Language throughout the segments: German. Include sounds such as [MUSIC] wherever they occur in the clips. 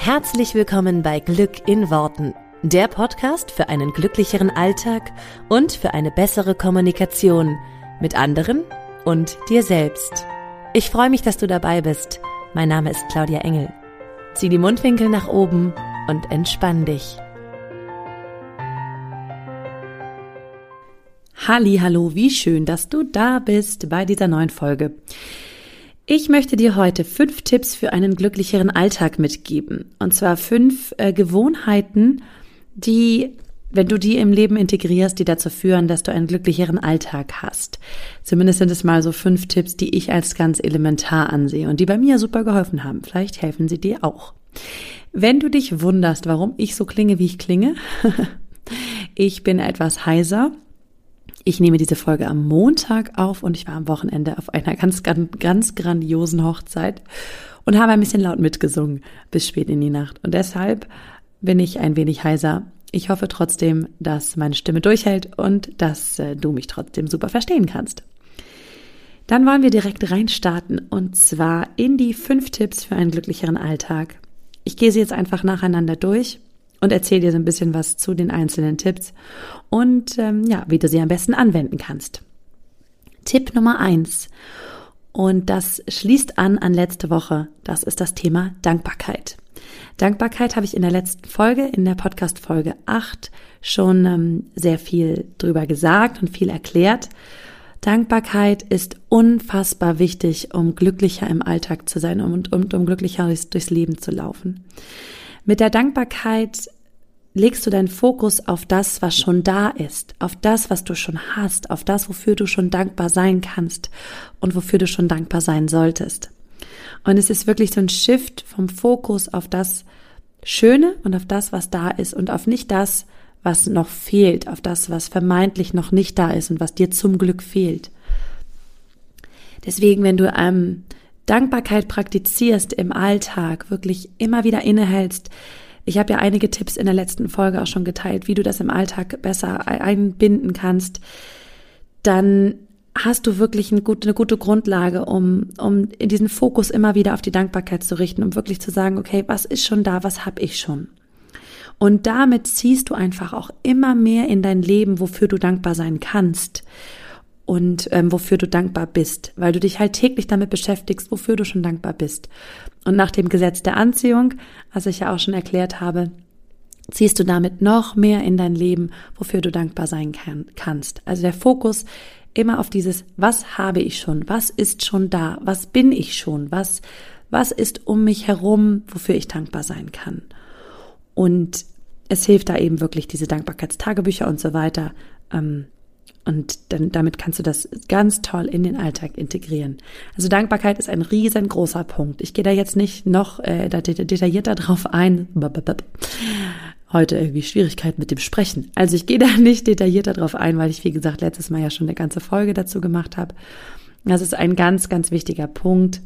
Herzlich willkommen bei Glück in Worten, der Podcast für einen glücklicheren Alltag und für eine bessere Kommunikation mit anderen und dir selbst. Ich freue mich, dass du dabei bist. Mein Name ist Claudia Engel. Zieh die Mundwinkel nach oben und entspann dich. Halli, hallo, wie schön, dass du da bist bei dieser neuen Folge. Ich möchte dir heute fünf Tipps für einen glücklicheren Alltag mitgeben. Und zwar fünf äh, Gewohnheiten, die, wenn du die im Leben integrierst, die dazu führen, dass du einen glücklicheren Alltag hast. Zumindest sind es mal so fünf Tipps, die ich als ganz elementar ansehe und die bei mir super geholfen haben. Vielleicht helfen sie dir auch. Wenn du dich wunderst, warum ich so klinge, wie ich klinge, [LAUGHS] ich bin etwas heiser ich nehme diese Folge am Montag auf und ich war am Wochenende auf einer ganz, ganz, ganz grandiosen Hochzeit und habe ein bisschen laut mitgesungen bis spät in die Nacht. Und deshalb bin ich ein wenig heiser. Ich hoffe trotzdem, dass meine Stimme durchhält und dass äh, du mich trotzdem super verstehen kannst. Dann wollen wir direkt reinstarten und zwar in die fünf Tipps für einen glücklicheren Alltag. Ich gehe sie jetzt einfach nacheinander durch und erzähle dir so ein bisschen was zu den einzelnen Tipps und ähm, ja, wie du sie am besten anwenden kannst. Tipp Nummer eins und das schließt an an letzte Woche. Das ist das Thema Dankbarkeit. Dankbarkeit habe ich in der letzten Folge, in der Podcast Folge 8, schon ähm, sehr viel drüber gesagt und viel erklärt. Dankbarkeit ist unfassbar wichtig, um glücklicher im Alltag zu sein und um, um, um glücklicher durchs, durchs Leben zu laufen. Mit der Dankbarkeit legst du deinen Fokus auf das, was schon da ist, auf das, was du schon hast, auf das, wofür du schon dankbar sein kannst und wofür du schon dankbar sein solltest. Und es ist wirklich so ein Shift vom Fokus auf das Schöne und auf das, was da ist und auf nicht das, was noch fehlt, auf das, was vermeintlich noch nicht da ist und was dir zum Glück fehlt. Deswegen, wenn du ähm, Dankbarkeit praktizierst im Alltag, wirklich immer wieder innehältst. Ich habe ja einige Tipps in der letzten Folge auch schon geteilt, wie du das im Alltag besser einbinden kannst. Dann hast du wirklich eine gute, Grundlage, um, um in diesen Fokus immer wieder auf die Dankbarkeit zu richten, um wirklich zu sagen, okay, was ist schon da, was habe ich schon? Und damit ziehst du einfach auch immer mehr in dein Leben, wofür du dankbar sein kannst und ähm, wofür du dankbar bist, weil du dich halt täglich damit beschäftigst, wofür du schon dankbar bist. Und nach dem Gesetz der Anziehung, was ich ja auch schon erklärt habe, ziehst du damit noch mehr in dein Leben, wofür du dankbar sein kann, kannst. Also der Fokus immer auf dieses, was habe ich schon, was ist schon da, was bin ich schon, was, was ist um mich herum, wofür ich dankbar sein kann. Und es hilft da eben wirklich diese Dankbarkeitstagebücher und so weiter, ähm, und dann, damit kannst du das ganz toll in den Alltag integrieren. Also Dankbarkeit ist ein riesengroßer Punkt. Ich gehe da jetzt nicht noch äh, detaillierter drauf ein. Heute irgendwie Schwierigkeit mit dem Sprechen. Also ich gehe da [LAUGHS] nicht detaillierter drauf ein, weil ich, wie gesagt, letztes Mal ja schon eine ganze Folge dazu gemacht habe. Das ist ein ganz, ganz wichtiger Punkt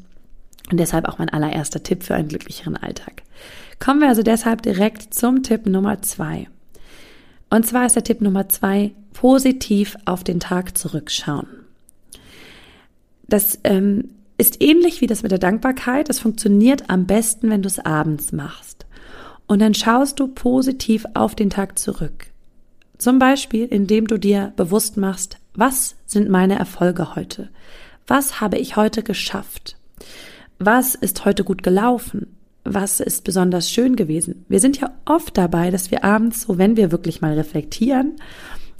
und deshalb auch mein allererster Tipp für einen glücklicheren Alltag. Kommen wir also deshalb direkt zum Tipp Nummer zwei. Und zwar ist der Tipp Nummer zwei, positiv auf den Tag zurückschauen. Das ähm, ist ähnlich wie das mit der Dankbarkeit. Das funktioniert am besten, wenn du es abends machst. Und dann schaust du positiv auf den Tag zurück. Zum Beispiel, indem du dir bewusst machst, was sind meine Erfolge heute? Was habe ich heute geschafft? Was ist heute gut gelaufen? was ist besonders schön gewesen. Wir sind ja oft dabei, dass wir abends so, wenn wir wirklich mal reflektieren,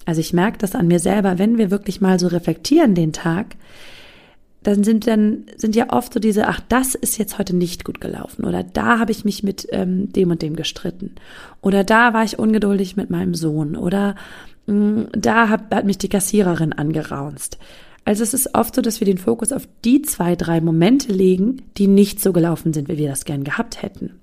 also ich merke das an mir selber, wenn wir wirklich mal so reflektieren den Tag, dann sind dann sind ja oft so diese, ach, das ist jetzt heute nicht gut gelaufen oder da habe ich mich mit ähm, dem und dem gestritten oder da war ich ungeduldig mit meinem Sohn oder mh, mm, da hat, hat mich die Kassiererin angeraunzt. Also es ist oft so, dass wir den Fokus auf die zwei, drei Momente legen, die nicht so gelaufen sind, wie wir das gern gehabt hätten.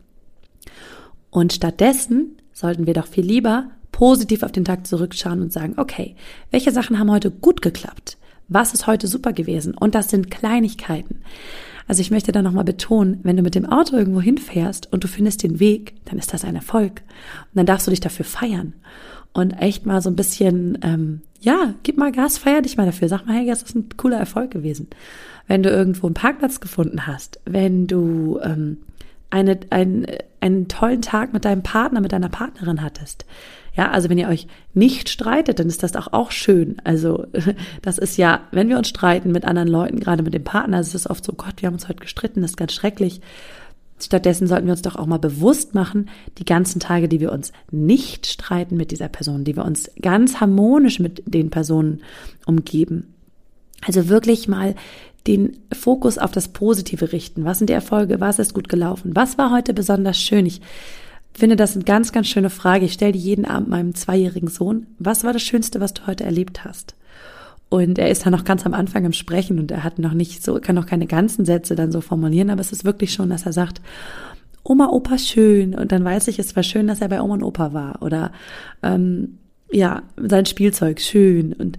Und stattdessen sollten wir doch viel lieber positiv auf den Tag zurückschauen und sagen, okay, welche Sachen haben heute gut geklappt? Was ist heute super gewesen? Und das sind Kleinigkeiten. Also ich möchte da nochmal betonen, wenn du mit dem Auto irgendwo hinfährst und du findest den Weg, dann ist das ein Erfolg. Und dann darfst du dich dafür feiern und echt mal so ein bisschen, ähm, ja, gib mal Gas, feier dich mal dafür. Sag mal, hey, das ist ein cooler Erfolg gewesen. Wenn du irgendwo einen Parkplatz gefunden hast, wenn du ähm, eine, ein, einen tollen Tag mit deinem Partner, mit deiner Partnerin hattest. Ja, also wenn ihr euch nicht streitet, dann ist das doch auch schön. Also [LAUGHS] das ist ja, wenn wir uns streiten mit anderen Leuten, gerade mit dem Partner, ist es oft so, Gott, wir haben uns heute gestritten, das ist ganz schrecklich. Stattdessen sollten wir uns doch auch mal bewusst machen, die ganzen Tage, die wir uns nicht streiten mit dieser Person, die wir uns ganz harmonisch mit den Personen umgeben. Also wirklich mal den Fokus auf das Positive richten. Was sind die Erfolge? Was ist gut gelaufen? Was war heute besonders schön? Ich finde das eine ganz, ganz schöne Frage. Ich stelle die jeden Abend meinem zweijährigen Sohn. Was war das Schönste, was du heute erlebt hast? Und er ist da noch ganz am Anfang im Sprechen und er hat noch nicht so, kann noch keine ganzen Sätze dann so formulieren, aber es ist wirklich schon, dass er sagt, Oma, Opa, schön. Und dann weiß ich, es war schön, dass er bei Oma und Opa war. Oder ähm, ja, sein Spielzeug, schön. Und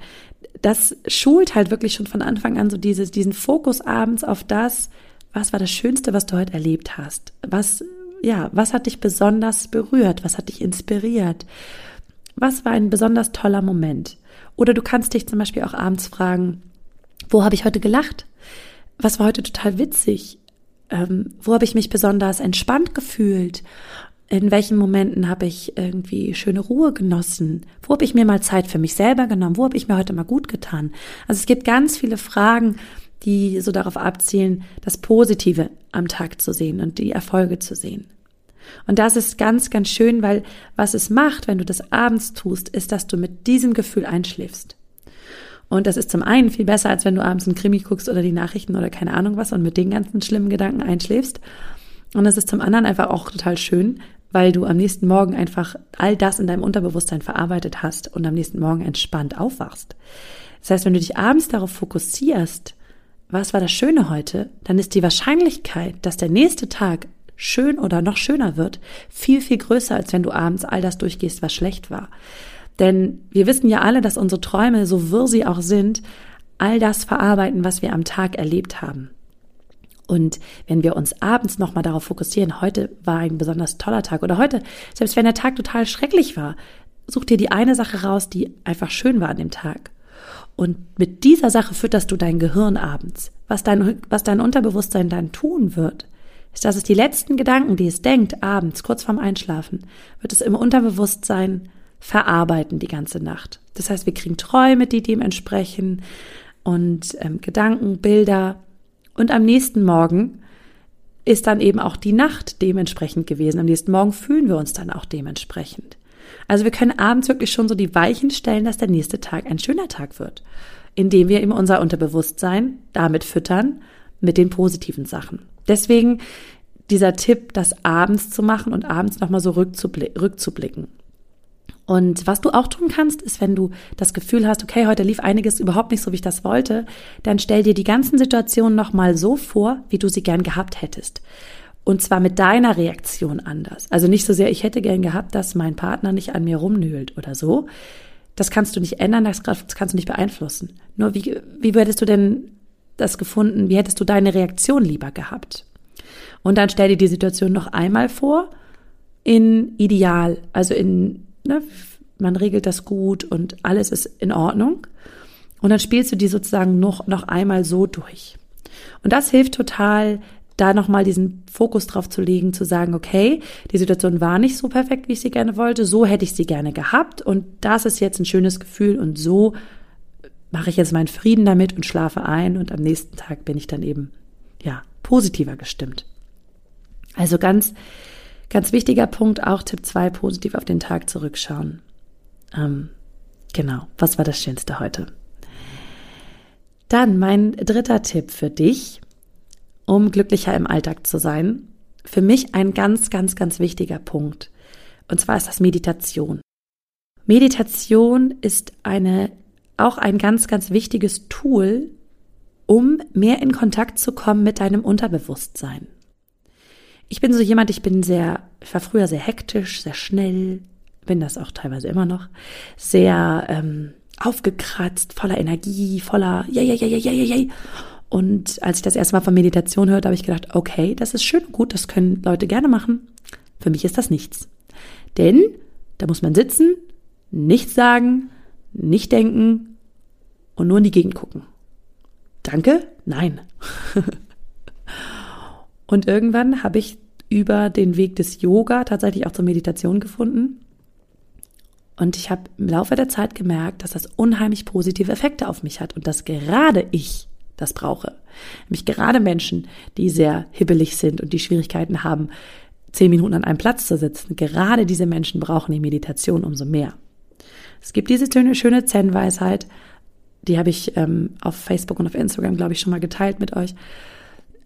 das schult halt wirklich schon von Anfang an so dieses, diesen Fokus abends auf das, was war das Schönste, was du heute erlebt hast? Was, ja, was hat dich besonders berührt? Was hat dich inspiriert? Was war ein besonders toller Moment? Oder du kannst dich zum Beispiel auch abends fragen, wo habe ich heute gelacht? Was war heute total witzig? Ähm, wo habe ich mich besonders entspannt gefühlt? In welchen Momenten habe ich irgendwie schöne Ruhe genossen? Wo habe ich mir mal Zeit für mich selber genommen? Wo habe ich mir heute mal gut getan? Also es gibt ganz viele Fragen, die so darauf abzielen, das Positive am Tag zu sehen und die Erfolge zu sehen. Und das ist ganz, ganz schön, weil was es macht, wenn du das abends tust, ist, dass du mit diesem Gefühl einschläfst. Und das ist zum einen viel besser, als wenn du abends einen Krimi guckst oder die Nachrichten oder keine Ahnung was und mit den ganzen schlimmen Gedanken einschläfst. Und das ist zum anderen einfach auch total schön, weil du am nächsten Morgen einfach all das in deinem Unterbewusstsein verarbeitet hast und am nächsten Morgen entspannt aufwachst. Das heißt, wenn du dich abends darauf fokussierst, was war das Schöne heute, dann ist die Wahrscheinlichkeit, dass der nächste Tag schön oder noch schöner wird, viel, viel größer, als wenn du abends all das durchgehst, was schlecht war. Denn wir wissen ja alle, dass unsere Träume, so wirr sie auch sind, all das verarbeiten, was wir am Tag erlebt haben. Und wenn wir uns abends nochmal darauf fokussieren, heute war ein besonders toller Tag oder heute, selbst wenn der Tag total schrecklich war, such dir die eine Sache raus, die einfach schön war an dem Tag. Und mit dieser Sache fütterst du dein Gehirn abends. Was dein, was dein Unterbewusstsein dann tun wird, ist, dass es die letzten Gedanken, die es denkt, abends, kurz vorm Einschlafen, wird es im Unterbewusstsein verarbeiten die ganze Nacht. Das heißt, wir kriegen Träume, die dem entsprechen und ähm, Gedanken, Bilder, und am nächsten Morgen ist dann eben auch die Nacht dementsprechend gewesen. Am nächsten Morgen fühlen wir uns dann auch dementsprechend. Also wir können abends wirklich schon so die Weichen stellen, dass der nächste Tag ein schöner Tag wird, indem wir eben unser Unterbewusstsein damit füttern mit den positiven Sachen. Deswegen dieser Tipp, das abends zu machen und abends nochmal so rückzublicken. Und was du auch tun kannst, ist, wenn du das Gefühl hast, okay, heute lief einiges überhaupt nicht so, wie ich das wollte, dann stell dir die ganzen Situationen nochmal so vor, wie du sie gern gehabt hättest. Und zwar mit deiner Reaktion anders. Also nicht so sehr, ich hätte gern gehabt, dass mein Partner nicht an mir rumnöhlt oder so. Das kannst du nicht ändern, das kannst du nicht beeinflussen. Nur wie, wie würdest du denn das gefunden, wie hättest du deine Reaktion lieber gehabt? Und dann stell dir die Situation noch einmal vor in ideal, also in ne, man regelt das gut und alles ist in Ordnung. Und dann spielst du die sozusagen noch, noch einmal so durch. Und das hilft total, da nochmal diesen Fokus drauf zu legen, zu sagen, okay, die Situation war nicht so perfekt, wie ich sie gerne wollte, so hätte ich sie gerne gehabt und das ist jetzt ein schönes Gefühl und so mache ich jetzt meinen Frieden damit und schlafe ein und am nächsten Tag bin ich dann eben, ja, positiver gestimmt. Also ganz, Ganz wichtiger Punkt, auch Tipp 2, positiv auf den Tag zurückschauen. Ähm, genau, was war das Schönste heute? Dann mein dritter Tipp für dich, um glücklicher im Alltag zu sein. Für mich ein ganz, ganz, ganz wichtiger Punkt. Und zwar ist das Meditation. Meditation ist eine, auch ein ganz, ganz wichtiges Tool, um mehr in Kontakt zu kommen mit deinem Unterbewusstsein ich bin so jemand, ich bin sehr, ich war früher sehr hektisch, sehr schnell, bin das auch teilweise immer noch, sehr ähm, aufgekratzt, voller Energie, voller ja, ja, ja, ja, ja, ja, ja. Und als ich das erste Mal von Meditation hörte, habe ich gedacht, okay, das ist schön gut, das können Leute gerne machen. Für mich ist das nichts. Denn da muss man sitzen, nichts sagen, nicht denken und nur in die Gegend gucken. Danke? Nein. [LAUGHS] Und irgendwann habe ich über den Weg des Yoga tatsächlich auch zur Meditation gefunden. Und ich habe im Laufe der Zeit gemerkt, dass das unheimlich positive Effekte auf mich hat und dass gerade ich das brauche. Nämlich gerade Menschen, die sehr hibbelig sind und die Schwierigkeiten haben, zehn Minuten an einem Platz zu sitzen, gerade diese Menschen brauchen die Meditation umso mehr. Es gibt diese schöne Zen-Weisheit, die habe ich ähm, auf Facebook und auf Instagram, glaube ich, schon mal geteilt mit euch.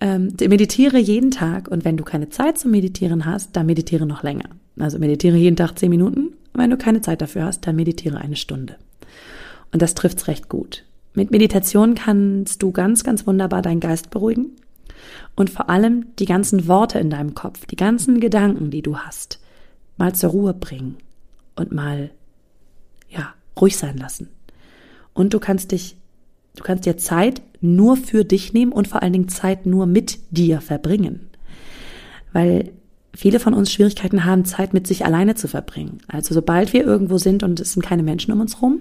Ähm, meditiere jeden Tag und wenn du keine Zeit zum Meditieren hast, dann meditiere noch länger. Also meditiere jeden Tag zehn Minuten. Und wenn du keine Zeit dafür hast, dann meditiere eine Stunde. Und das trifft's recht gut. Mit Meditation kannst du ganz, ganz wunderbar deinen Geist beruhigen und vor allem die ganzen Worte in deinem Kopf, die ganzen Gedanken, die du hast, mal zur Ruhe bringen und mal, ja, ruhig sein lassen. Und du kannst dich, du kannst dir Zeit nur für dich nehmen und vor allen Dingen Zeit nur mit dir verbringen. Weil viele von uns Schwierigkeiten haben, Zeit mit sich alleine zu verbringen. Also sobald wir irgendwo sind und es sind keine Menschen um uns rum,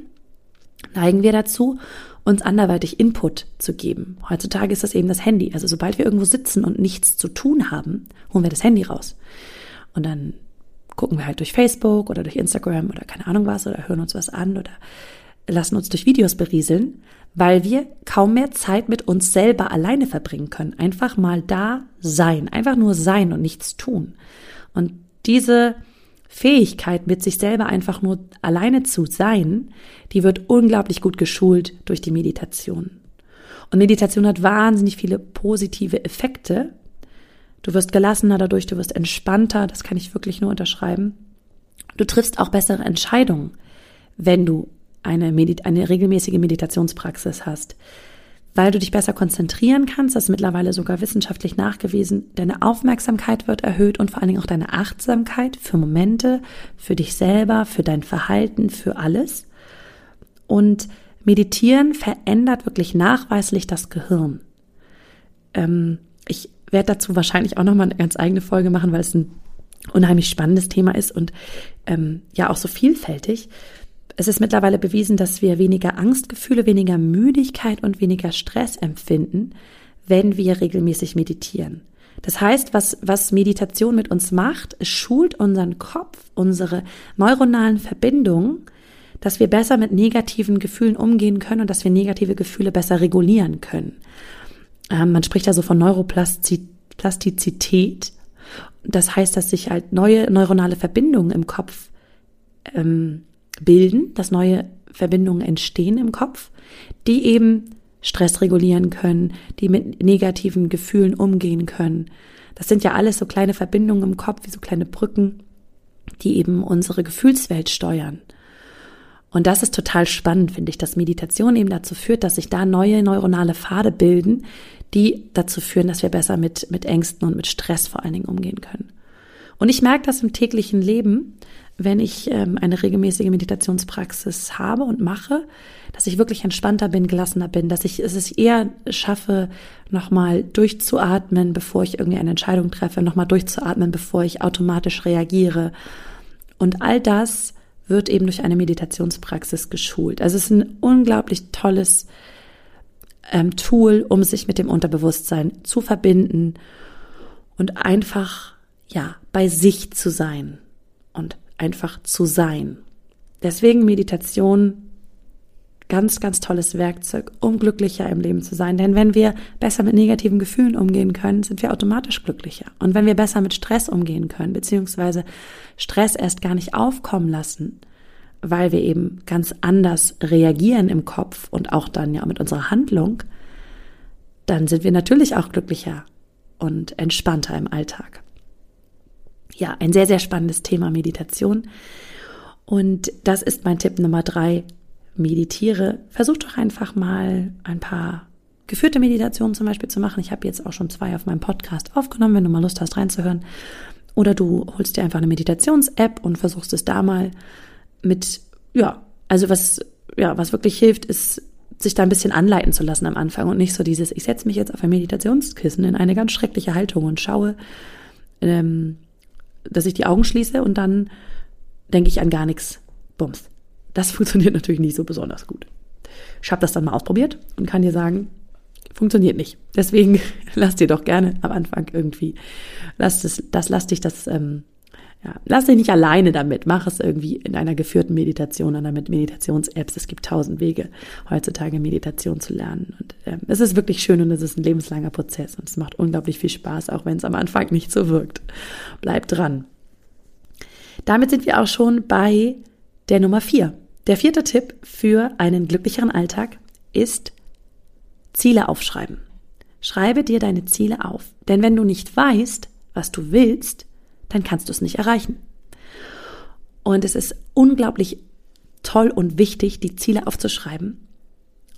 neigen wir dazu, uns anderweitig Input zu geben. Heutzutage ist das eben das Handy. Also sobald wir irgendwo sitzen und nichts zu tun haben, holen wir das Handy raus. Und dann gucken wir halt durch Facebook oder durch Instagram oder keine Ahnung was oder hören uns was an oder lassen uns durch Videos berieseln, weil wir kaum mehr Zeit mit uns selber alleine verbringen können. Einfach mal da sein, einfach nur sein und nichts tun. Und diese Fähigkeit, mit sich selber einfach nur alleine zu sein, die wird unglaublich gut geschult durch die Meditation. Und Meditation hat wahnsinnig viele positive Effekte. Du wirst gelassener dadurch, du wirst entspannter, das kann ich wirklich nur unterschreiben. Du triffst auch bessere Entscheidungen, wenn du eine, Medit eine regelmäßige Meditationspraxis hast weil du dich besser konzentrieren kannst, das ist mittlerweile sogar wissenschaftlich nachgewiesen, deine Aufmerksamkeit wird erhöht und vor allen Dingen auch deine Achtsamkeit für Momente, für dich selber, für dein Verhalten, für alles. Und Meditieren verändert wirklich nachweislich das Gehirn. Ähm, ich werde dazu wahrscheinlich auch nochmal eine ganz eigene Folge machen, weil es ein unheimlich spannendes Thema ist und ähm, ja auch so vielfältig. Es ist mittlerweile bewiesen, dass wir weniger Angstgefühle, weniger Müdigkeit und weniger Stress empfinden, wenn wir regelmäßig meditieren. Das heißt, was, was Meditation mit uns macht, es schult unseren Kopf, unsere neuronalen Verbindungen, dass wir besser mit negativen Gefühlen umgehen können und dass wir negative Gefühle besser regulieren können. Ähm, man spricht also von Neuroplastizität. Das heißt, dass sich halt neue neuronale Verbindungen im Kopf ähm, bilden, dass neue Verbindungen entstehen im Kopf, die eben Stress regulieren können, die mit negativen Gefühlen umgehen können. Das sind ja alles so kleine Verbindungen im Kopf, wie so kleine Brücken, die eben unsere Gefühlswelt steuern. Und das ist total spannend, finde ich, dass Meditation eben dazu führt, dass sich da neue neuronale Pfade bilden, die dazu führen, dass wir besser mit, mit Ängsten und mit Stress vor allen Dingen umgehen können. Und ich merke das im täglichen Leben, wenn ich ähm, eine regelmäßige Meditationspraxis habe und mache, dass ich wirklich entspannter bin, gelassener bin, dass ich es eher schaffe, nochmal durchzuatmen, bevor ich irgendwie eine Entscheidung treffe, nochmal durchzuatmen, bevor ich automatisch reagiere. Und all das wird eben durch eine Meditationspraxis geschult. Also es ist ein unglaublich tolles ähm, Tool, um sich mit dem Unterbewusstsein zu verbinden und einfach, ja, bei sich zu sein. Und einfach zu sein. Deswegen Meditation ganz, ganz tolles Werkzeug, um glücklicher im Leben zu sein. Denn wenn wir besser mit negativen Gefühlen umgehen können, sind wir automatisch glücklicher. Und wenn wir besser mit Stress umgehen können, beziehungsweise Stress erst gar nicht aufkommen lassen, weil wir eben ganz anders reagieren im Kopf und auch dann ja mit unserer Handlung, dann sind wir natürlich auch glücklicher und entspannter im Alltag ja, ein sehr, sehr spannendes Thema Meditation. Und das ist mein Tipp Nummer drei. Meditiere. Versuch doch einfach mal ein paar geführte Meditationen zum Beispiel zu machen. Ich habe jetzt auch schon zwei auf meinem Podcast aufgenommen, wenn du mal Lust hast reinzuhören. Oder du holst dir einfach eine Meditations-App und versuchst es da mal mit, ja, also was, ja, was wirklich hilft, ist, sich da ein bisschen anleiten zu lassen am Anfang und nicht so dieses, ich setze mich jetzt auf ein Meditationskissen in eine ganz schreckliche Haltung und schaue, ähm, dass ich die Augen schließe und dann denke ich an gar nichts. Bums. Das [LAUGHS] funktioniert natürlich nicht so besonders gut. Ich habe das dann mal ausprobiert und kann dir sagen, Funktioniert nicht. Deswegen [LAUGHS] lass dir doch gerne am Anfang irgendwie, lass das, das lass dich das, ähm, ja, lass dich nicht alleine damit. Mach es irgendwie in einer geführten Meditation oder mit Meditations-Apps. Es gibt tausend Wege, heutzutage Meditation zu lernen. Und ähm, es ist wirklich schön und es ist ein lebenslanger Prozess und es macht unglaublich viel Spaß, auch wenn es am Anfang nicht so wirkt. Bleib dran. Damit sind wir auch schon bei der Nummer vier. Der vierte Tipp für einen glücklicheren Alltag ist Ziele aufschreiben. Schreibe dir deine Ziele auf. Denn wenn du nicht weißt, was du willst, dann kannst du es nicht erreichen. Und es ist unglaublich toll und wichtig, die Ziele aufzuschreiben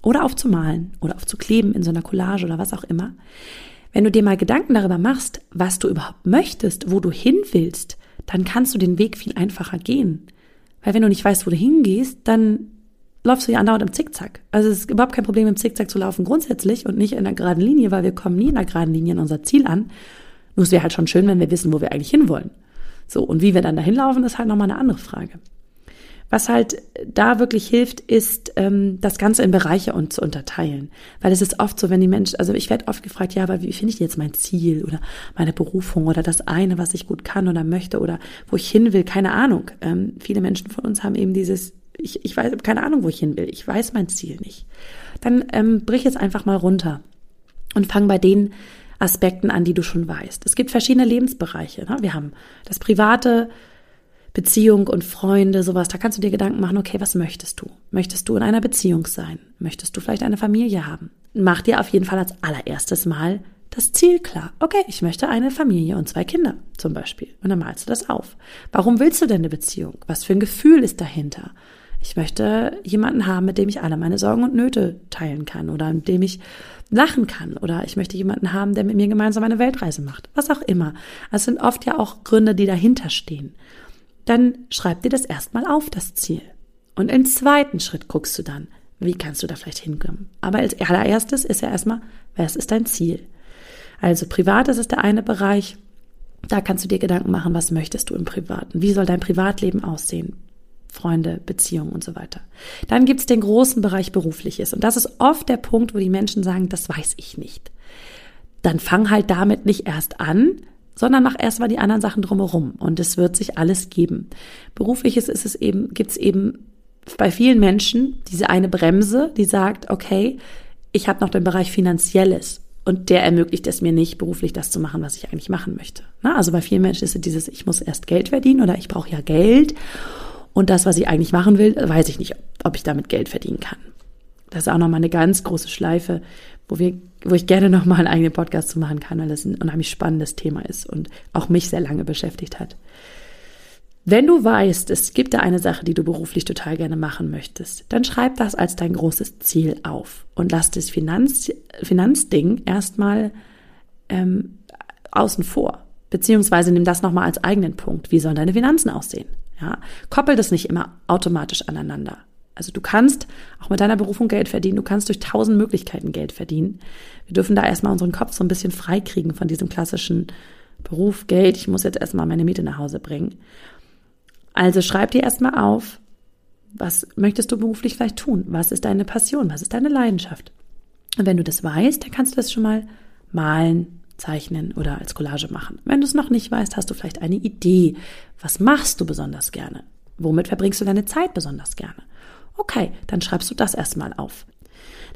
oder aufzumalen oder aufzukleben in so einer Collage oder was auch immer. Wenn du dir mal Gedanken darüber machst, was du überhaupt möchtest, wo du hin willst, dann kannst du den Weg viel einfacher gehen. Weil wenn du nicht weißt, wo du hingehst, dann läufst du ja andauernd im Zickzack. Also es ist überhaupt kein Problem, im Zickzack zu laufen grundsätzlich und nicht in einer geraden Linie, weil wir kommen nie in einer geraden Linie an unser Ziel an. Nur es wäre halt schon schön, wenn wir wissen, wo wir eigentlich hinwollen. So, und wie wir dann dahin laufen, ist halt nochmal eine andere Frage. Was halt da wirklich hilft, ist, ähm, das Ganze in Bereiche und zu unterteilen. Weil es ist oft so, wenn die Menschen, also ich werde oft gefragt, ja, aber wie finde ich jetzt mein Ziel oder meine Berufung oder das eine, was ich gut kann oder möchte oder wo ich hin will, keine Ahnung. Ähm, viele Menschen von uns haben eben dieses, ich, ich weiß, keine Ahnung, wo ich hin will. Ich weiß mein Ziel nicht. Dann ähm, brich es einfach mal runter und fang bei den Aspekten an, die du schon weißt. Es gibt verschiedene Lebensbereiche. Ne? Wir haben das private, Beziehung und Freunde, sowas, da kannst du dir Gedanken machen, okay, was möchtest du? Möchtest du in einer Beziehung sein? Möchtest du vielleicht eine Familie haben? Mach dir auf jeden Fall als allererstes Mal das Ziel klar. Okay, ich möchte eine Familie und zwei Kinder zum Beispiel. Und dann malst du das auf. Warum willst du denn eine Beziehung? Was für ein Gefühl ist dahinter? Ich möchte jemanden haben, mit dem ich alle meine Sorgen und Nöte teilen kann oder mit dem ich lachen kann oder ich möchte jemanden haben, der mit mir gemeinsam eine Weltreise macht. Was auch immer. Es sind oft ja auch Gründe, die dahinter stehen dann schreib dir das erstmal auf, das Ziel. Und im zweiten Schritt guckst du dann, wie kannst du da vielleicht hinkommen. Aber als allererstes ist ja erstmal, was ist dein Ziel? Also privat ist es der eine Bereich. Da kannst du dir Gedanken machen, was möchtest du im Privaten? Wie soll dein Privatleben aussehen? Freunde, Beziehungen und so weiter. Dann gibt's den großen Bereich berufliches. Und das ist oft der Punkt, wo die Menschen sagen, das weiß ich nicht. Dann fang halt damit nicht erst an, sondern mach erstmal die anderen Sachen drumherum und es wird sich alles geben. Berufliches ist es eben, gibt's eben bei vielen Menschen diese eine Bremse, die sagt, okay, ich habe noch den Bereich Finanzielles und der ermöglicht es mir nicht, beruflich das zu machen, was ich eigentlich machen möchte. Na, also bei vielen Menschen ist es dieses, ich muss erst Geld verdienen oder ich brauche ja Geld und das, was ich eigentlich machen will, weiß ich nicht, ob ich damit Geld verdienen kann. Das ist auch nochmal eine ganz große Schleife, wo wir, wo ich gerne nochmal einen eigenen Podcast zu machen kann, weil das ein unheimlich spannendes Thema ist und auch mich sehr lange beschäftigt hat. Wenn du weißt, es gibt da eine Sache, die du beruflich total gerne machen möchtest, dann schreib das als dein großes Ziel auf und lass das Finanz, Finanzding erstmal ähm, außen vor. Beziehungsweise nimm das nochmal als eigenen Punkt. Wie sollen deine Finanzen aussehen? Ja, koppel das nicht immer automatisch aneinander. Also du kannst auch mit deiner Berufung Geld verdienen, du kannst durch tausend Möglichkeiten Geld verdienen. Wir dürfen da erstmal unseren Kopf so ein bisschen freikriegen von diesem klassischen Beruf, Geld, ich muss jetzt erstmal meine Miete nach Hause bringen. Also schreib dir erstmal auf, was möchtest du beruflich vielleicht tun? Was ist deine Passion? Was ist deine Leidenschaft? Und wenn du das weißt, dann kannst du das schon mal malen, zeichnen oder als Collage machen. Wenn du es noch nicht weißt, hast du vielleicht eine Idee. Was machst du besonders gerne? Womit verbringst du deine Zeit besonders gerne? Okay, dann schreibst du das erstmal auf.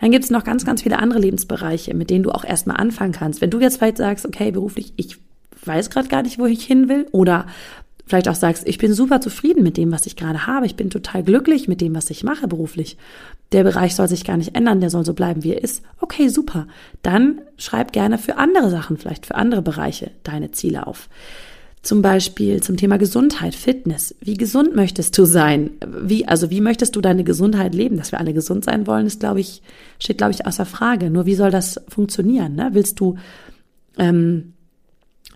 Dann gibt es noch ganz, ganz viele andere Lebensbereiche, mit denen du auch erstmal anfangen kannst. Wenn du jetzt vielleicht sagst, okay, beruflich, ich weiß gerade gar nicht, wo ich hin will, oder vielleicht auch sagst, ich bin super zufrieden mit dem, was ich gerade habe, ich bin total glücklich mit dem, was ich mache beruflich. Der Bereich soll sich gar nicht ändern, der soll so bleiben, wie er ist. Okay, super. Dann schreib gerne für andere Sachen, vielleicht für andere Bereiche deine Ziele auf. Zum Beispiel zum Thema Gesundheit, Fitness. Wie gesund möchtest du sein? Wie, also wie möchtest du deine Gesundheit leben? Dass wir alle gesund sein wollen, ist, glaube ich, steht, glaube ich, außer Frage. Nur wie soll das funktionieren? Ne? Willst du, ähm,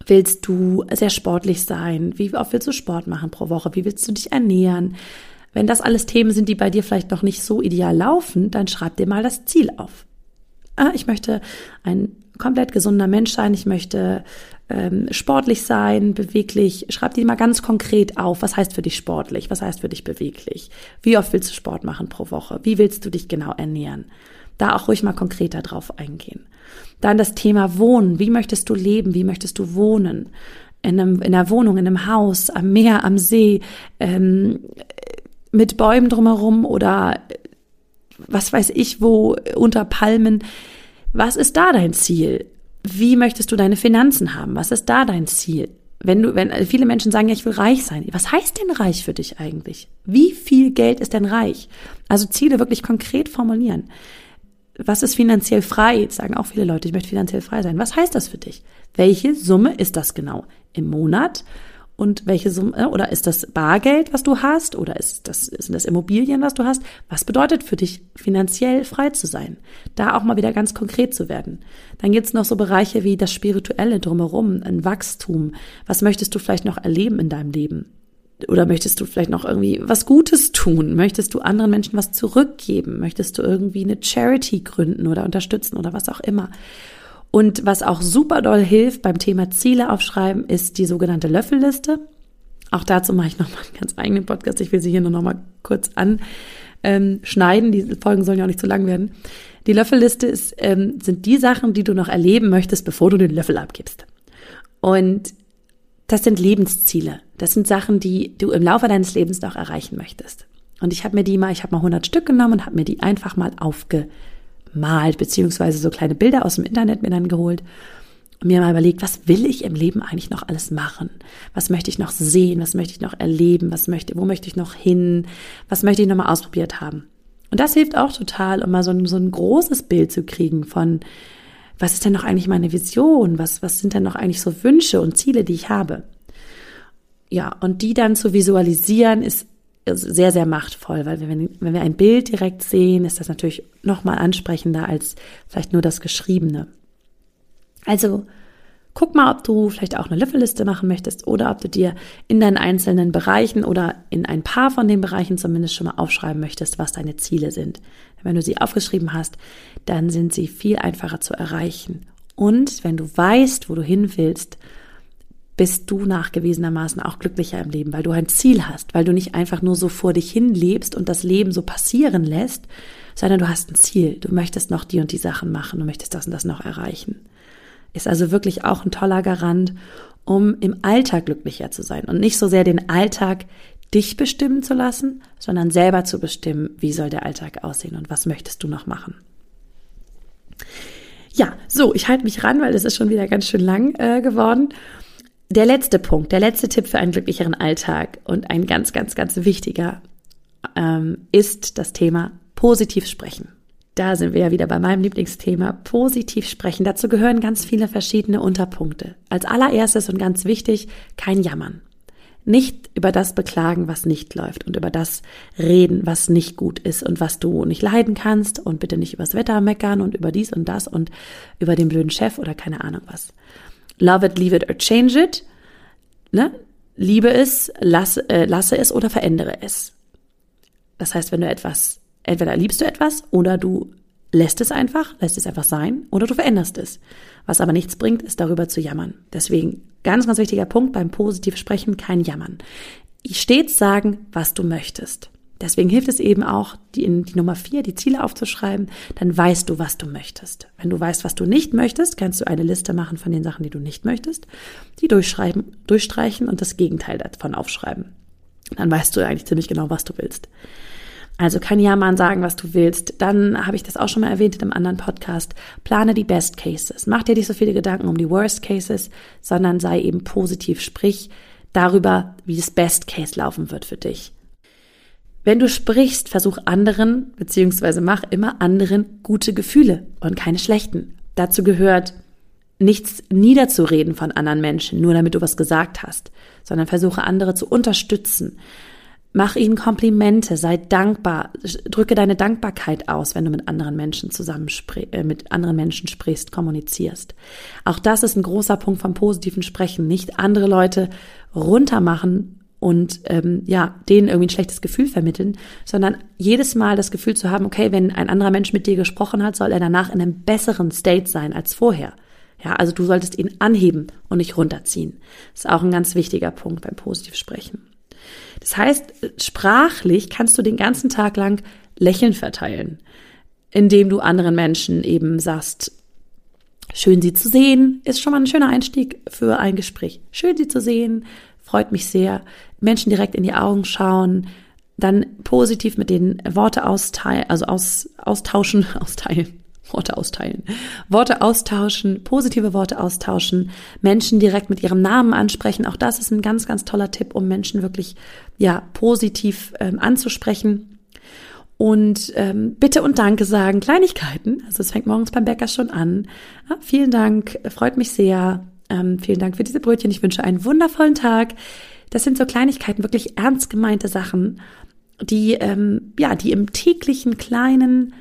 willst du sehr sportlich sein? Wie oft willst du Sport machen pro Woche? Wie willst du dich ernähren? Wenn das alles Themen sind, die bei dir vielleicht noch nicht so ideal laufen, dann schreib dir mal das Ziel auf. Ah, ich möchte ein komplett gesunder Mensch sein. Ich möchte ähm, sportlich sein, beweglich. Schreib dir mal ganz konkret auf, was heißt für dich sportlich, was heißt für dich beweglich. Wie oft willst du Sport machen pro Woche? Wie willst du dich genau ernähren? Da auch ruhig mal konkreter drauf eingehen. Dann das Thema Wohnen. Wie möchtest du leben? Wie möchtest du wohnen? In, einem, in einer Wohnung, in einem Haus, am Meer, am See, ähm, mit Bäumen drumherum oder was weiß ich wo, unter Palmen. Was ist da dein Ziel? Wie möchtest du deine Finanzen haben? Was ist da dein Ziel? Wenn du, wenn viele Menschen sagen, ja, ich will reich sein. Was heißt denn reich für dich eigentlich? Wie viel Geld ist denn reich? Also Ziele wirklich konkret formulieren. Was ist finanziell frei? Jetzt sagen auch viele Leute, ich möchte finanziell frei sein. Was heißt das für dich? Welche Summe ist das genau? Im Monat? und welche Summe, oder ist das Bargeld, was du hast, oder ist das, sind das Immobilien, was du hast? Was bedeutet für dich, finanziell frei zu sein? Da auch mal wieder ganz konkret zu werden. Dann gibt's noch so Bereiche wie das Spirituelle drumherum, ein Wachstum. Was möchtest du vielleicht noch erleben in deinem Leben? Oder möchtest du vielleicht noch irgendwie was Gutes tun? Möchtest du anderen Menschen was zurückgeben? Möchtest du irgendwie eine Charity gründen oder unterstützen oder was auch immer? Und was auch super doll hilft beim Thema Ziele aufschreiben, ist die sogenannte Löffelliste. Auch dazu mache ich nochmal einen ganz eigenen Podcast. Ich will sie hier nur nochmal kurz anschneiden. Die Folgen sollen ja auch nicht zu lang werden. Die Löffelliste ist, ähm, sind die Sachen, die du noch erleben möchtest, bevor du den Löffel abgibst. Und das sind Lebensziele. Das sind Sachen, die du im Laufe deines Lebens noch erreichen möchtest. Und ich habe mir die mal, ich habe mal 100 Stück genommen und habe mir die einfach mal aufge malt, beziehungsweise so kleine Bilder aus dem Internet mir dann geholt und mir mal überlegt, was will ich im Leben eigentlich noch alles machen? Was möchte ich noch sehen? Was möchte ich noch erleben? Was möchte, wo möchte ich noch hin? Was möchte ich noch mal ausprobiert haben? Und das hilft auch total, um mal so ein, so ein großes Bild zu kriegen von, was ist denn noch eigentlich meine Vision? Was, was sind denn noch eigentlich so Wünsche und Ziele, die ich habe? Ja, und die dann zu visualisieren ist sehr, sehr machtvoll, weil wenn, wenn wir ein Bild direkt sehen, ist das natürlich nochmal ansprechender als vielleicht nur das Geschriebene. Also guck mal, ob du vielleicht auch eine Löffelliste machen möchtest oder ob du dir in deinen einzelnen Bereichen oder in ein paar von den Bereichen zumindest schon mal aufschreiben möchtest, was deine Ziele sind. Wenn du sie aufgeschrieben hast, dann sind sie viel einfacher zu erreichen. Und wenn du weißt, wo du hin willst, bist du nachgewiesenermaßen auch glücklicher im Leben, weil du ein Ziel hast, weil du nicht einfach nur so vor dich hin lebst und das Leben so passieren lässt, sondern du hast ein Ziel. Du möchtest noch die und die Sachen machen, du möchtest das und das noch erreichen. Ist also wirklich auch ein toller Garant, um im Alltag glücklicher zu sein und nicht so sehr den Alltag dich bestimmen zu lassen, sondern selber zu bestimmen, wie soll der Alltag aussehen und was möchtest du noch machen. Ja, so, ich halte mich ran, weil es ist schon wieder ganz schön lang äh, geworden. Der letzte Punkt, der letzte Tipp für einen glücklicheren Alltag und ein ganz, ganz, ganz wichtiger ähm, ist das Thema positiv sprechen. Da sind wir ja wieder bei meinem Lieblingsthema, positiv sprechen. Dazu gehören ganz viele verschiedene Unterpunkte. Als allererstes und ganz wichtig, kein Jammern. Nicht über das beklagen, was nicht läuft und über das reden, was nicht gut ist und was du nicht leiden kannst und bitte nicht übers Wetter meckern und über dies und das und über den blöden Chef oder keine Ahnung was. Love it, leave it or change it. Ne? Liebe es, lasse, äh, lasse es oder verändere es. Das heißt, wenn du etwas, entweder liebst du etwas oder du lässt es einfach, lässt es einfach sein oder du veränderst es. Was aber nichts bringt, ist darüber zu jammern. Deswegen ganz, ganz wichtiger Punkt beim positiv sprechen, kein Jammern. Stets sagen, was du möchtest. Deswegen hilft es eben auch, die, in die Nummer vier, die Ziele aufzuschreiben. Dann weißt du, was du möchtest. Wenn du weißt, was du nicht möchtest, kannst du eine Liste machen von den Sachen, die du nicht möchtest, die durchschreiben, durchstreichen und das Gegenteil davon aufschreiben. Dann weißt du eigentlich ziemlich genau, was du willst. Also kein Ja-Mann sagen, was du willst. Dann habe ich das auch schon mal erwähnt in einem anderen Podcast. Plane die Best Cases. Mach dir nicht so viele Gedanken um die Worst Cases, sondern sei eben positiv. Sprich darüber, wie das Best Case laufen wird für dich. Wenn du sprichst, versuch anderen, beziehungsweise mach immer anderen gute Gefühle und keine schlechten. Dazu gehört, nichts niederzureden von anderen Menschen, nur damit du was gesagt hast, sondern versuche andere zu unterstützen. Mach ihnen Komplimente, sei dankbar, drücke deine Dankbarkeit aus, wenn du mit anderen Menschen zusammen äh, mit anderen Menschen sprichst, kommunizierst. Auch das ist ein großer Punkt vom positiven Sprechen. Nicht andere Leute runtermachen und ähm, ja, denen irgendwie ein schlechtes Gefühl vermitteln, sondern jedes Mal das Gefühl zu haben, okay, wenn ein anderer Mensch mit dir gesprochen hat, soll er danach in einem besseren State sein als vorher. Ja, also du solltest ihn anheben und nicht runterziehen. Das ist auch ein ganz wichtiger Punkt beim Positivsprechen. Das heißt, sprachlich kannst du den ganzen Tag lang Lächeln verteilen. indem du anderen Menschen eben sagst, schön sie zu sehen, ist schon mal ein schöner Einstieg für ein Gespräch. Schön sie zu sehen, freut mich sehr. Menschen direkt in die Augen schauen, dann positiv mit den Worte austeilen, also aus, austauschen, [LAUGHS] austeilen, Worte austeilen, Worte austauschen, positive Worte austauschen, Menschen direkt mit ihrem Namen ansprechen. Auch das ist ein ganz, ganz toller Tipp, um Menschen wirklich ja positiv ähm, anzusprechen. Und ähm, bitte und Danke sagen, Kleinigkeiten. Also es fängt morgens beim Bäcker schon an. Ja, vielen Dank, freut mich sehr. Ähm, vielen Dank für diese Brötchen. Ich wünsche einen wundervollen Tag. Das sind so Kleinigkeiten, wirklich ernst gemeinte Sachen, die ähm, ja, die im täglichen kleinen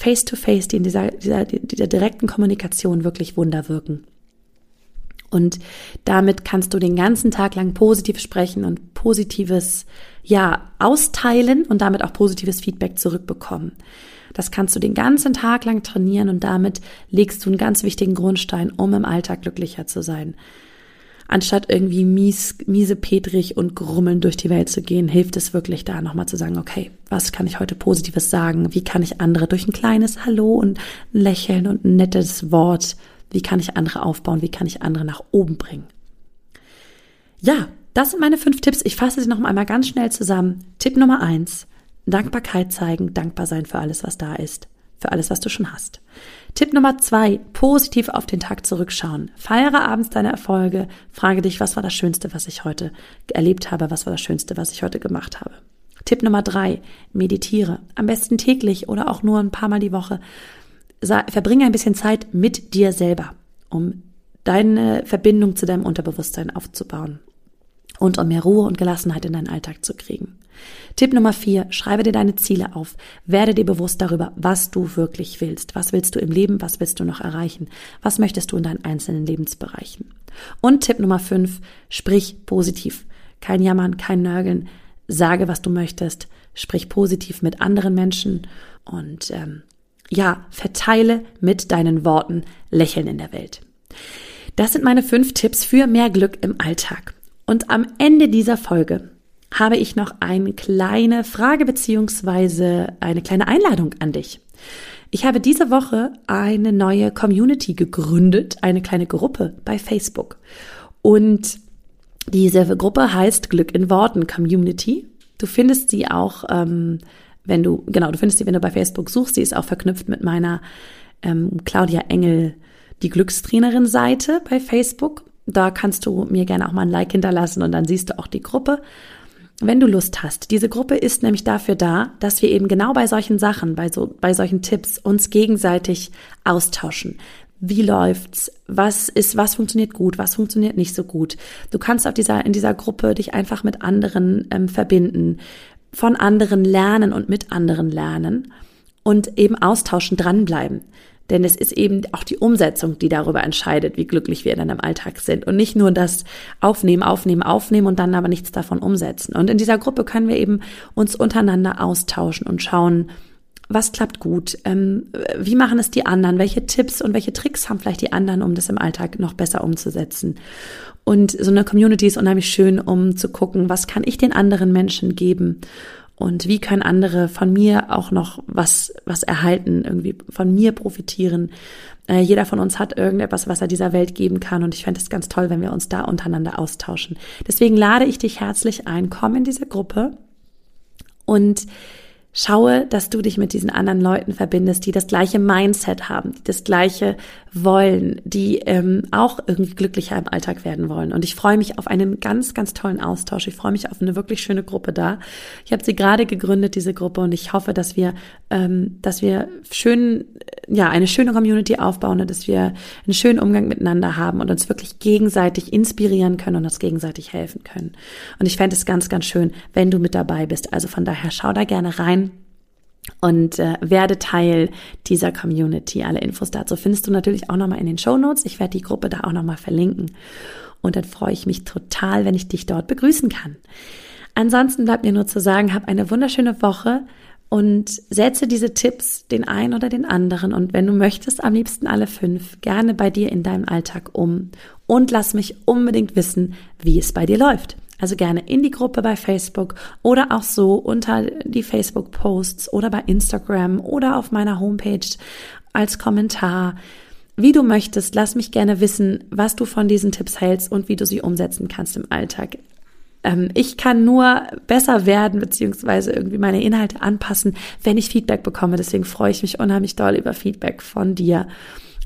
Face-to-Face, -face, die in dieser, dieser, dieser direkten Kommunikation wirklich Wunder wirken. Und damit kannst du den ganzen Tag lang positiv sprechen und positives, ja, austeilen und damit auch positives Feedback zurückbekommen. Das kannst du den ganzen Tag lang trainieren und damit legst du einen ganz wichtigen Grundstein, um im Alltag glücklicher zu sein. Anstatt irgendwie mies, miese Petrig und grummeln durch die Welt zu gehen, hilft es wirklich da nochmal zu sagen, okay, was kann ich heute Positives sagen? Wie kann ich andere durch ein kleines Hallo und ein Lächeln und ein nettes Wort wie kann ich andere aufbauen? Wie kann ich andere nach oben bringen? Ja, das sind meine fünf Tipps. Ich fasse sie noch einmal ganz schnell zusammen. Tipp Nummer eins. Dankbarkeit zeigen, dankbar sein für alles, was da ist, für alles, was du schon hast. Tipp Nummer zwei, positiv auf den Tag zurückschauen. Feiere abends deine Erfolge, frage dich, was war das Schönste, was ich heute erlebt habe, was war das Schönste, was ich heute gemacht habe. Tipp Nummer drei, meditiere. Am besten täglich oder auch nur ein paar Mal die Woche verbringe ein bisschen Zeit mit dir selber, um deine Verbindung zu deinem Unterbewusstsein aufzubauen und um mehr Ruhe und Gelassenheit in deinen Alltag zu kriegen. Tipp Nummer vier, schreibe dir deine Ziele auf. Werde dir bewusst darüber, was du wirklich willst. Was willst du im Leben? Was willst du noch erreichen? Was möchtest du in deinen einzelnen Lebensbereichen? Und Tipp Nummer fünf, sprich positiv. Kein Jammern, kein Nörgeln. Sage, was du möchtest. Sprich positiv mit anderen Menschen und ähm, ja, verteile mit deinen Worten Lächeln in der Welt. Das sind meine fünf Tipps für mehr Glück im Alltag. Und am Ende dieser Folge habe ich noch eine kleine Frage beziehungsweise eine kleine Einladung an dich. Ich habe diese Woche eine neue Community gegründet, eine kleine Gruppe bei Facebook. Und diese Gruppe heißt Glück in Worten Community. Du findest sie auch ähm, wenn du, genau, du findest sie, wenn du bei Facebook suchst, sie ist auch verknüpft mit meiner ähm, Claudia Engel, die Glückstrainerin-Seite bei Facebook. Da kannst du mir gerne auch mal ein Like hinterlassen und dann siehst du auch die Gruppe. Wenn du Lust hast. Diese Gruppe ist nämlich dafür da, dass wir eben genau bei solchen Sachen, bei so, bei solchen Tipps uns gegenseitig austauschen. Wie läuft's? Was ist, was funktioniert gut? Was funktioniert nicht so gut? Du kannst auf dieser, in dieser Gruppe dich einfach mit anderen ähm, verbinden von anderen lernen und mit anderen lernen und eben austauschen, dranbleiben. Denn es ist eben auch die Umsetzung, die darüber entscheidet, wie glücklich wir in einem Alltag sind. Und nicht nur das Aufnehmen, Aufnehmen, Aufnehmen und dann aber nichts davon umsetzen. Und in dieser Gruppe können wir eben uns untereinander austauschen und schauen, was klappt gut, ähm, wie machen es die anderen, welche Tipps und welche Tricks haben vielleicht die anderen, um das im Alltag noch besser umzusetzen. Und so eine Community ist unheimlich schön, um zu gucken, was kann ich den anderen Menschen geben und wie können andere von mir auch noch was, was erhalten, irgendwie von mir profitieren. Äh, jeder von uns hat irgendetwas, was er dieser Welt geben kann und ich fände es ganz toll, wenn wir uns da untereinander austauschen. Deswegen lade ich dich herzlich ein, komm in diese Gruppe und Schaue, dass du dich mit diesen anderen Leuten verbindest, die das gleiche Mindset haben, die das gleiche wollen, die ähm, auch irgendwie glücklicher im Alltag werden wollen. Und ich freue mich auf einen ganz, ganz tollen Austausch. Ich freue mich auf eine wirklich schöne Gruppe da. Ich habe sie gerade gegründet, diese Gruppe, und ich hoffe, dass wir, ähm, dass wir schön, ja, eine schöne Community aufbauen und dass wir einen schönen Umgang miteinander haben und uns wirklich gegenseitig inspirieren können und uns gegenseitig helfen können. Und ich fände es ganz, ganz schön, wenn du mit dabei bist. Also von daher schau da gerne rein und äh, werde Teil dieser Community. Alle Infos dazu findest du natürlich auch nochmal in den Show Notes. Ich werde die Gruppe da auch nochmal verlinken. Und dann freue ich mich total, wenn ich dich dort begrüßen kann. Ansonsten bleibt mir nur zu sagen, hab eine wunderschöne Woche und setze diese Tipps den einen oder den anderen und wenn du möchtest, am liebsten alle fünf, gerne bei dir in deinem Alltag um und lass mich unbedingt wissen, wie es bei dir läuft. Also gerne in die Gruppe bei Facebook oder auch so unter die Facebook-Posts oder bei Instagram oder auf meiner Homepage als Kommentar. Wie du möchtest, lass mich gerne wissen, was du von diesen Tipps hältst und wie du sie umsetzen kannst im Alltag. Ähm, ich kann nur besser werden, beziehungsweise irgendwie meine Inhalte anpassen, wenn ich Feedback bekomme. Deswegen freue ich mich unheimlich doll über Feedback von dir.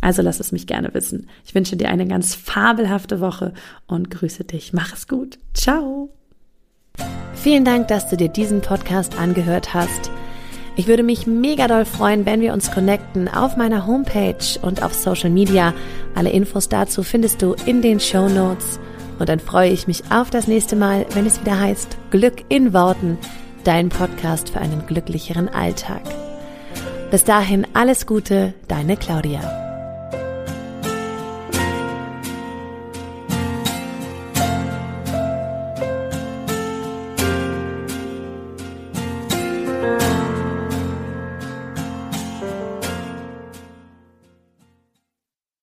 Also lass es mich gerne wissen. Ich wünsche dir eine ganz fabelhafte Woche und grüße dich. Mach es gut. Ciao. Vielen Dank, dass du dir diesen Podcast angehört hast. Ich würde mich mega doll freuen, wenn wir uns connecten auf meiner Homepage und auf Social Media. Alle Infos dazu findest du in den Show Notes. Und dann freue ich mich auf das nächste Mal, wenn es wieder heißt Glück in Worten, dein Podcast für einen glücklicheren Alltag. Bis dahin alles Gute, deine Claudia.